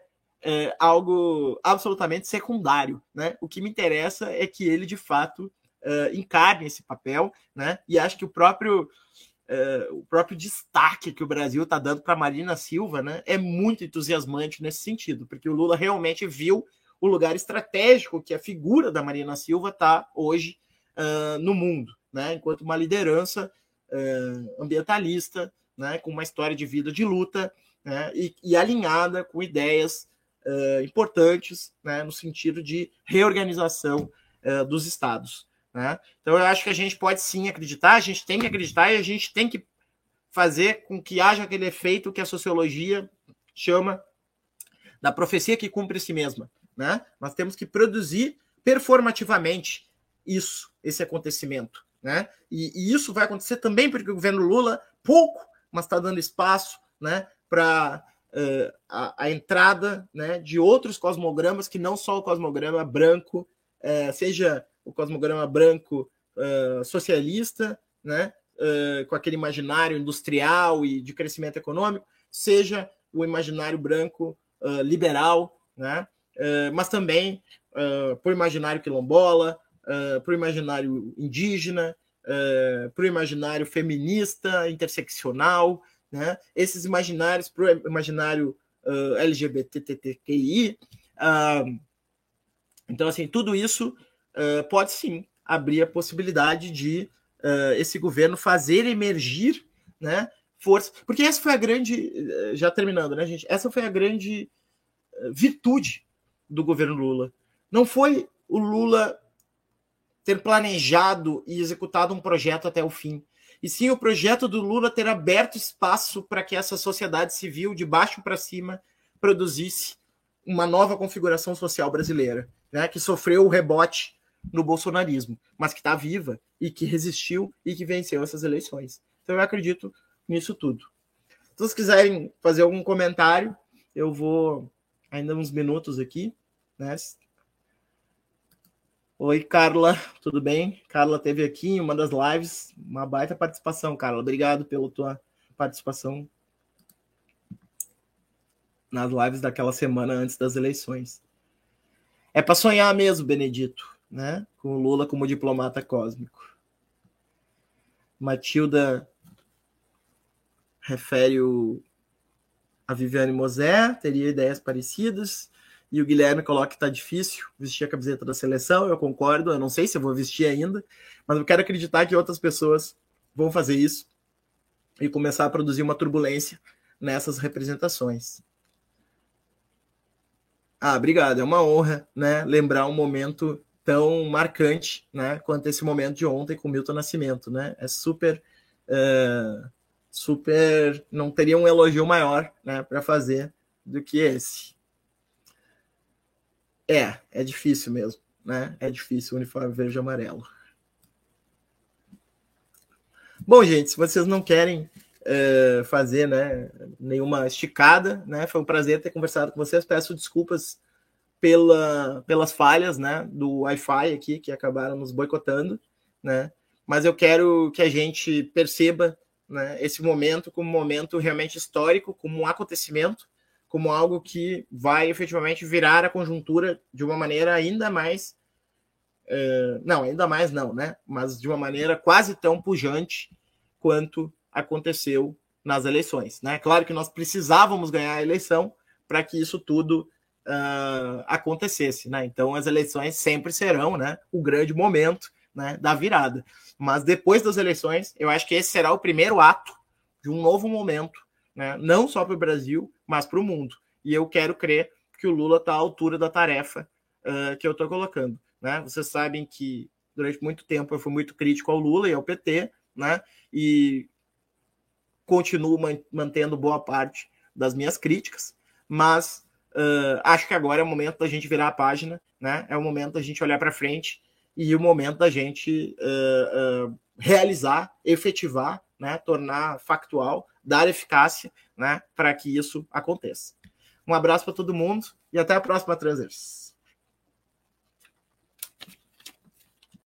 é, algo absolutamente secundário, né? O que me interessa é que ele de fato uh, encarne esse papel, né? E acho que o próprio uh, o próprio destaque que o Brasil está dando para Marina Silva, né, é muito entusiasmante nesse sentido, porque o Lula realmente viu o lugar estratégico que a figura da Marina Silva está hoje uh, no mundo, né? Enquanto uma liderança ambientalista, né? Com uma história de vida de luta, né? E, e alinhada com ideias uh, importantes né, no sentido de reorganização uh, dos estados. Né? Então, eu acho que a gente pode sim acreditar, a gente tem que acreditar e a gente tem que fazer com que haja aquele efeito que a sociologia chama da profecia que cumpre si mesma. Né? Nós temos que produzir performativamente isso, esse acontecimento. Né? E, e isso vai acontecer também porque o governo Lula, pouco, mas está dando espaço né, para uh, a, a, entrada né, de outros cosmogramas que não só o cosmograma branco, uh, seja o cosmograma branco uh, socialista, né, com aquele imaginário industrial e de crescimento econômico, seja o imaginário branco liberal, né, mas também por imaginário quilombola, por imaginário indígena, por imaginário feminista, interseccional, né? Esses imaginários para o imaginário uh, LGBTQI. Uh, então, assim, tudo isso uh, pode sim abrir a possibilidade de uh, esse governo fazer emergir né, força. Porque essa foi a grande. Já terminando, né, gente? Essa foi a grande virtude do governo Lula. Não foi o Lula ter planejado e executado um projeto até o fim e sim o projeto do Lula ter aberto espaço para que essa sociedade civil, de baixo para cima, produzisse uma nova configuração social brasileira, né, que sofreu o rebote no bolsonarismo, mas que está viva e que resistiu e que venceu essas eleições. Então eu acredito nisso tudo. Se vocês quiserem fazer algum comentário, eu vou ainda uns minutos aqui, né? Oi, Carla, tudo bem? Carla teve aqui em uma das lives, uma baita participação, Carla. Obrigado pela tua participação nas lives daquela semana antes das eleições. É para sonhar mesmo, Benedito, né? Com o Lula como diplomata cósmico. Matilda refere o, a Viviane Mosé, teria ideias parecidas. E o Guilherme coloca que está difícil vestir a camiseta da seleção. Eu concordo. Eu não sei se eu vou vestir ainda, mas eu quero acreditar que outras pessoas vão fazer isso e começar a produzir uma turbulência nessas representações. Ah, obrigado. É uma honra, né, lembrar um momento tão marcante, né, quanto esse momento de ontem com Milton Nascimento, né? É super, uh, super. Não teria um elogio maior, né, para fazer do que esse. É, é difícil mesmo, né? É difícil o uniforme verde e amarelo. Bom, gente, se vocês não querem uh, fazer né, nenhuma esticada, né? Foi um prazer ter conversado com vocês. Peço desculpas pela, pelas falhas né, do Wi-Fi aqui que acabaram nos boicotando, né? Mas eu quero que a gente perceba né, esse momento como um momento realmente histórico, como um acontecimento como algo que vai efetivamente virar a conjuntura de uma maneira ainda mais. Uh, não, ainda mais não, né? Mas de uma maneira quase tão pujante quanto aconteceu nas eleições. Né? Claro que nós precisávamos ganhar a eleição para que isso tudo uh, acontecesse. Né? Então, as eleições sempre serão né, o grande momento né, da virada. Mas depois das eleições, eu acho que esse será o primeiro ato de um novo momento, né? não só para o Brasil, mas para o mundo. E eu quero crer que o Lula está à altura da tarefa uh, que eu estou colocando. Né? Vocês sabem que durante muito tempo eu fui muito crítico ao Lula e ao PT, né? E continuo mantendo boa parte das minhas críticas, mas uh, acho que agora é o momento da gente virar a página, né? É o momento da gente olhar para frente e o momento da gente uh, realizar, efetivar, né? Tornar factual, dar eficácia, né? Para que isso aconteça. Um abraço para todo mundo e até a próxima Transers.